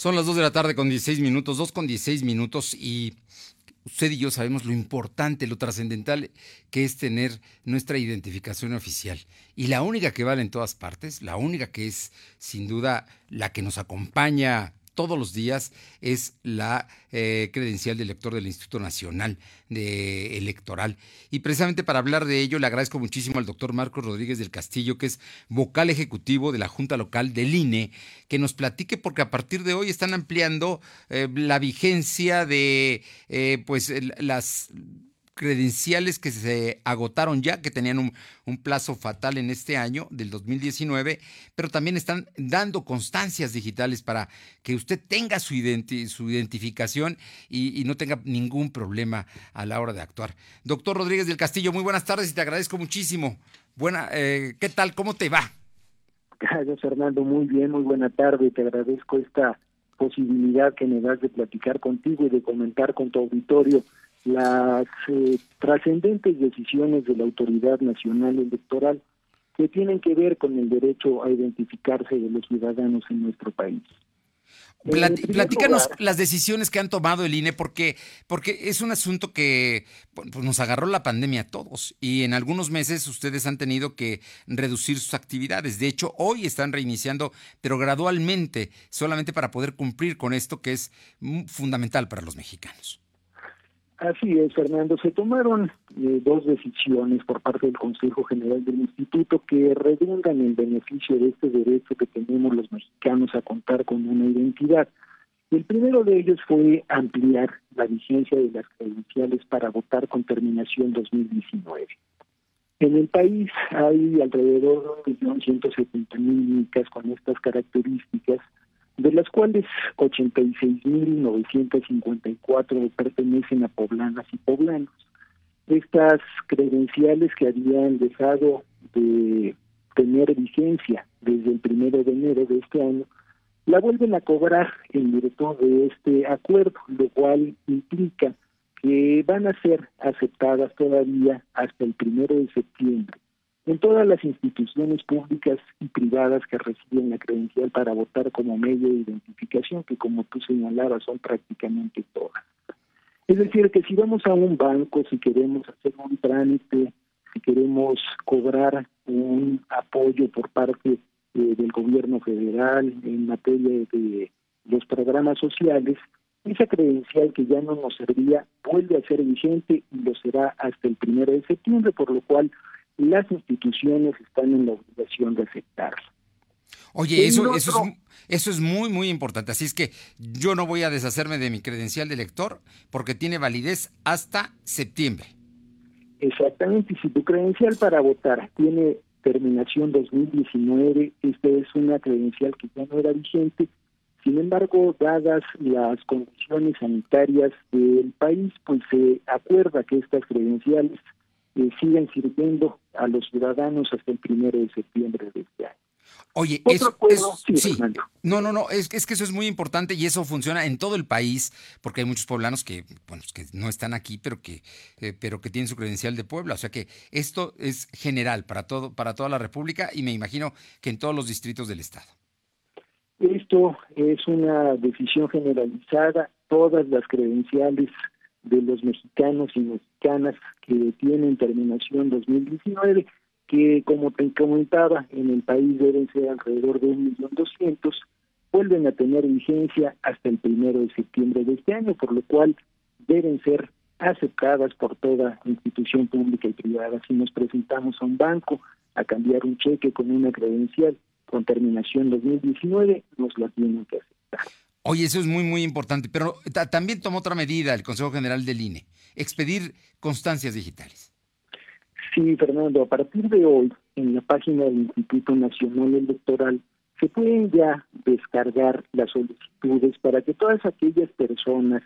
Son las 2 de la tarde con 16 minutos, 2 con 16 minutos y usted y yo sabemos lo importante, lo trascendental que es tener nuestra identificación oficial. Y la única que vale en todas partes, la única que es sin duda la que nos acompaña todos los días es la eh, credencial de elector del Instituto Nacional Electoral. Y precisamente para hablar de ello le agradezco muchísimo al doctor Marcos Rodríguez del Castillo, que es vocal ejecutivo de la Junta Local del INE, que nos platique porque a partir de hoy están ampliando eh, la vigencia de eh, pues las credenciales que se agotaron ya, que tenían un, plazo fatal en este año del 2019, pero también están dando constancias digitales para que usted tenga su, su identificación y, no tenga ningún problema a la hora de actuar. Doctor Rodríguez del Castillo, muy buenas tardes y te agradezco muchísimo. Buena, eh, ¿Qué tal? ¿Cómo te va? Gracias, Fernando. Muy bien, muy buena tarde. Te agradezco esta posibilidad que me das de platicar contigo y de comentar con tu auditorio las eh, trascendentes decisiones de la Autoridad Nacional Electoral que tienen que ver con el derecho a identificarse de los ciudadanos en nuestro país. platícanos las decisiones que han tomado el INE, porque, porque es un asunto que pues nos agarró la pandemia a todos y en algunos meses ustedes han tenido que reducir sus actividades. De hecho, hoy están reiniciando, pero gradualmente, solamente para poder cumplir con esto que es fundamental para los mexicanos. Así es, Fernando. Se tomaron eh, dos decisiones por parte del Consejo General del Instituto que redundan en beneficio de este derecho que tenemos los mexicanos a contar con una identidad. El primero de ellos fue ampliar la vigencia de las credenciales para votar con terminación 2019. En el país hay alrededor de 1.170.000 únicas con estas características de las cuales 86.954 pertenecen a poblanas y poblanos. Estas credenciales que habían dejado de tener vigencia desde el primero de enero de este año, la vuelven a cobrar en virtud de este acuerdo, lo cual implica que van a ser aceptadas todavía hasta el primero de septiembre en todas las instituciones públicas y privadas que reciben la credencial para votar como medio de identificación, que como tú señalabas son prácticamente todas. Es decir, que si vamos a un banco, si queremos hacer un trámite, si queremos cobrar un apoyo por parte eh, del gobierno federal en materia de los programas sociales, esa credencial que ya no nos servía vuelve a ser vigente y lo será hasta el primero de septiembre, por lo cual las instituciones están en la obligación de aceptarlo. Oye, eso, eso, es, eso es muy, muy importante. Así es que yo no voy a deshacerme de mi credencial de elector porque tiene validez hasta septiembre. Exactamente, y si tu credencial para votar tiene terminación 2019, esta es una credencial que ya no era vigente. Sin embargo, dadas las condiciones sanitarias del país, pues se acuerda que estas credenciales siguen sirviendo a los ciudadanos hasta el primero de septiembre de este año. Oye, eso, sí, no, no, no, es, es, que eso es muy importante y eso funciona en todo el país, porque hay muchos poblanos que, bueno, que no están aquí, pero que, eh, pero que tienen su credencial de Puebla. O sea que esto es general para todo, para toda la República y me imagino que en todos los distritos del estado. Esto es una decisión generalizada. Todas las credenciales de los mexicanos y mexicanas que tienen terminación 2019, que como te comentaba, en el país deben ser alrededor de un millón doscientos, vuelven a tener vigencia hasta el primero de septiembre de este año, por lo cual deben ser aceptadas por toda institución pública y privada. Si nos presentamos a un banco a cambiar un cheque con una credencial con terminación 2019, nos la tienen que aceptar. Oye, eso es muy, muy importante, pero también tomó otra medida el Consejo General del INE, expedir constancias digitales. Sí, Fernando, a partir de hoy, en la página del Instituto Nacional Electoral, se pueden ya descargar las solicitudes para que todas aquellas personas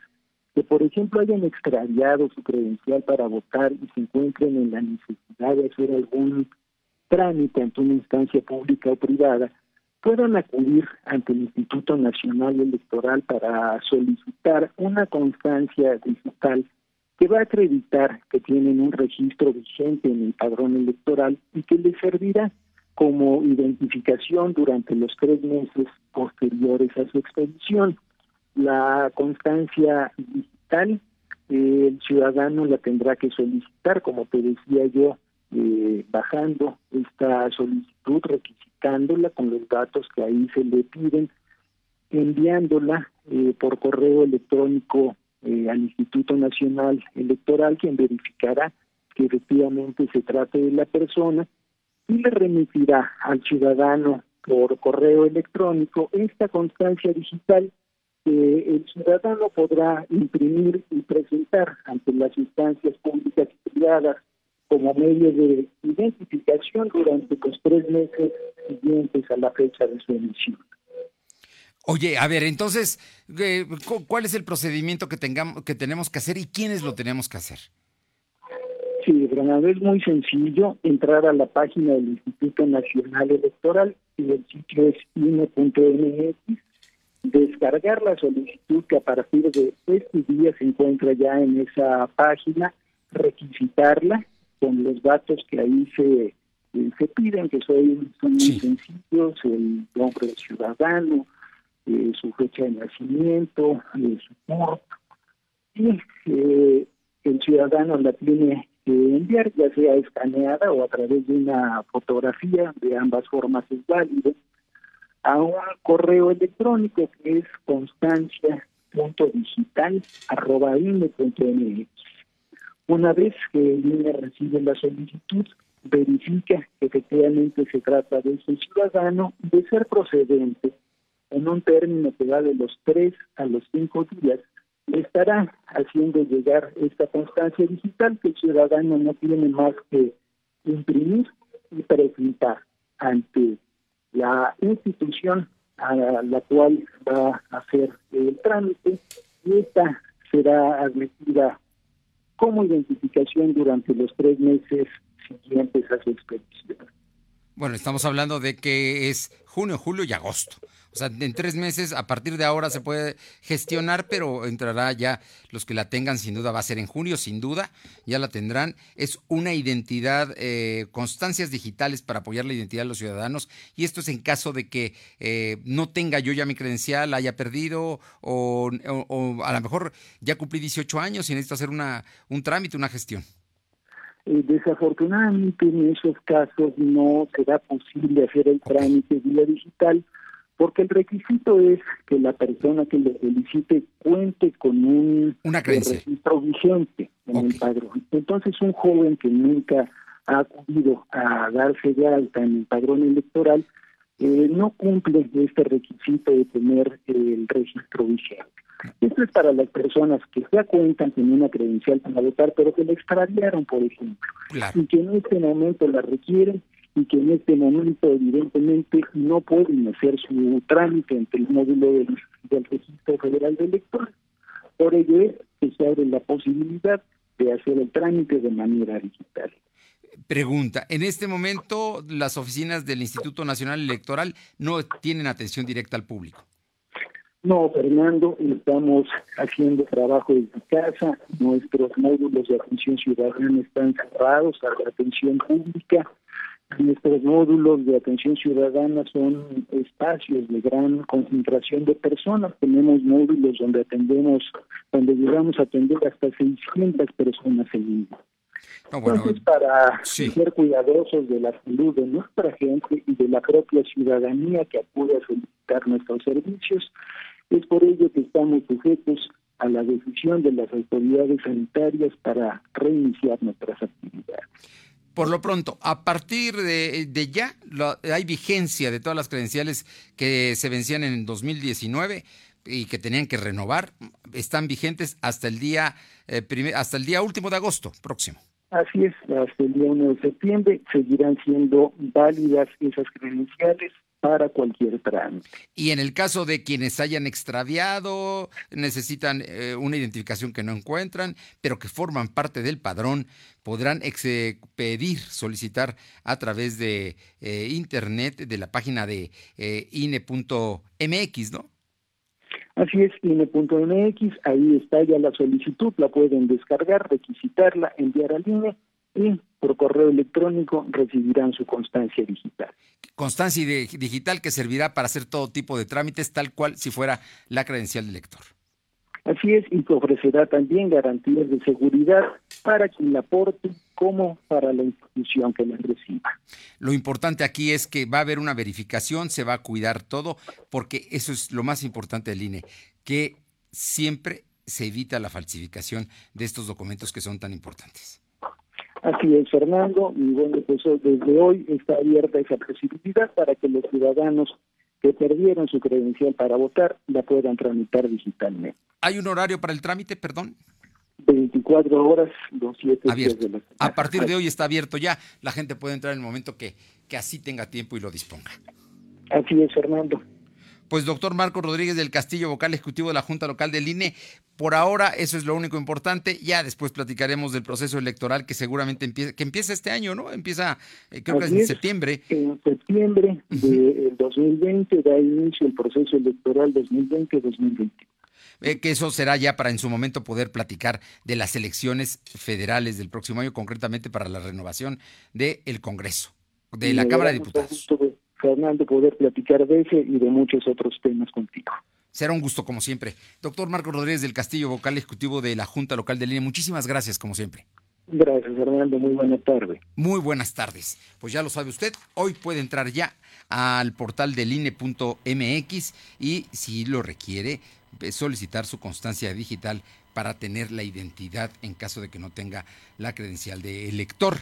que, por ejemplo, hayan extraviado su credencial para votar y se encuentren en la necesidad de hacer algún trámite ante una instancia pública o privada, puedan acudir ante el Instituto Nacional Electoral para solicitar una constancia digital que va a acreditar que tienen un registro vigente en el padrón electoral y que les servirá como identificación durante los tres meses posteriores a su expedición. La constancia digital, eh, el ciudadano la tendrá que solicitar, como te decía yo, eh, bajando esta solicitud, requisitándola con los datos que ahí se le piden, enviándola eh, por correo electrónico eh, al Instituto Nacional Electoral, quien verificará que efectivamente se trate de la persona y le remitirá al ciudadano por correo electrónico esta constancia digital que el ciudadano podrá imprimir y presentar ante las instancias públicas y privadas como medio de identificación durante los tres meses siguientes a la fecha de su emisión. Oye, a ver, entonces, eh, ¿cuál es el procedimiento que tengamos, que tenemos que hacer y quiénes lo tenemos que hacer? Sí, Fernando, es muy sencillo entrar a la página del Instituto Nacional Electoral y el sitio es INE.mx, descargar la solicitud que a partir de este día se encuentra ya en esa página, requisitarla con los datos que ahí se, se piden, que son, son muy sencillos, el nombre del ciudadano, eh, su fecha de nacimiento, eh, su CURP, y eh, el ciudadano la tiene que enviar, ya sea escaneada o a través de una fotografía, de ambas formas es válido, a un correo electrónico que es constancia.digital.ine.mx. Una vez que el INE recibe la solicitud, verifica que efectivamente se trata de ese ciudadano, de ser procedente. En un término que va de los tres a los cinco días, estará haciendo llegar esta constancia digital que el ciudadano no tiene más que imprimir y presentar ante la institución a la cual va a hacer el trámite. Y esta será admitida como identificación durante los tres meses siguientes a su expedición. Bueno, estamos hablando de que es junio, julio y agosto. O sea, en tres meses, a partir de ahora se puede gestionar, pero entrará ya los que la tengan, sin duda va a ser en junio, sin duda, ya la tendrán. Es una identidad, eh, constancias digitales para apoyar la identidad de los ciudadanos. Y esto es en caso de que eh, no tenga yo ya mi credencial, haya perdido, o, a lo mejor ya cumplí 18 años y necesito hacer una, un trámite, una gestión. Eh, desafortunadamente en esos casos no será posible hacer el trámite vía digital porque el requisito es que la persona que le solicite cuente con un registro vigente en el padrón. Entonces un joven que nunca ha acudido a darse de alta en el padrón electoral eh, no cumple este requisito de tener el registro vigente. Esto es para las personas que ya cuentan con una credencial para votar, pero que la extraviaron, por ejemplo, y que en este momento la requieren y que en este momento evidentemente no pueden hacer su trámite ante el módulo del, Registro Federal de Electores. Por ello es que se abre la posibilidad de hacer el trámite de manera digital. Pregunta, en este momento las oficinas del Instituto Nacional Electoral no tienen atención directa al público. No, Fernando, estamos haciendo trabajo desde casa, nuestros módulos de atención ciudadana están cerrados a la atención pública, nuestros módulos de atención ciudadana son espacios de gran concentración de personas, tenemos módulos donde atendemos, donde llegamos a atender hasta 600 personas en línea. Entonces, para ser cuidadosos de la salud de nuestra gente y de la propia ciudadanía que acude a solicitar nuestros servicios, es por ello que estamos sujetos a la decisión de las autoridades sanitarias para reiniciar nuestras actividades. Por lo pronto, a partir de, ya, hay vigencia de todas las credenciales que se vencían en 2019 y que tenían que renovar, están vigentes hasta el día eh, hasta el día último de agosto próximo. Así es, hasta el día 1 de septiembre seguirán siendo válidas esas credenciales para cualquier trámite. Y en el caso de quienes hayan extraviado, necesitan eh, una identificación que no encuentran, pero que forman parte del padrón, podrán pedir, solicitar a través de eh, internet, de la página de eh, INE.mx, ¿no? Así es, INE.mx, ahí está ya la solicitud, la pueden descargar, requisitarla, enviar al INE y por correo electrónico recibirán su constancia digital. Constancia digital que servirá para hacer todo tipo de trámites, tal cual si fuera la credencial del lector. Así es, y que ofrecerá también garantías de seguridad para quien la aporte como para la institución que la reciba. Lo importante aquí es que va a haber una verificación, se va a cuidar todo, porque eso es lo más importante del INE, que siempre se evita la falsificación de estos documentos que son tan importantes. Así es, Fernando, y bueno, pues desde hoy está abierta esa posibilidad para que los ciudadanos que perdieron su credencial para votar la puedan tramitar digitalmente. ¿Hay un horario para el trámite, perdón? 24 horas, los 7 días de la A partir de hoy está abierto ya. La gente puede entrar en el momento que, que así tenga tiempo y lo disponga. Así es, Fernando. Pues doctor Marco Rodríguez del Castillo, vocal ejecutivo de la Junta Local del INE, por ahora eso es lo único importante. Ya después platicaremos del proceso electoral que seguramente empieza, que empieza este año, ¿no? Empieza, eh, creo que es en septiembre. En septiembre del 2020 da inicio el proceso electoral 2020-2021. Eh, que eso será ya para en su momento poder platicar de las elecciones federales del próximo año, concretamente para la renovación del Congreso, de la Cámara de Diputados. Fernando, poder platicar de ese y de muchos otros temas contigo. Será un gusto, como siempre. Doctor Marco Rodríguez del Castillo, vocal ejecutivo de la Junta Local de Línea, muchísimas gracias, como siempre. Gracias, Fernando. Muy buena tarde. Muy buenas tardes. Pues ya lo sabe usted, hoy puede entrar ya al portal del INE.mx y, si lo requiere, solicitar su constancia digital para tener la identidad en caso de que no tenga la credencial de elector.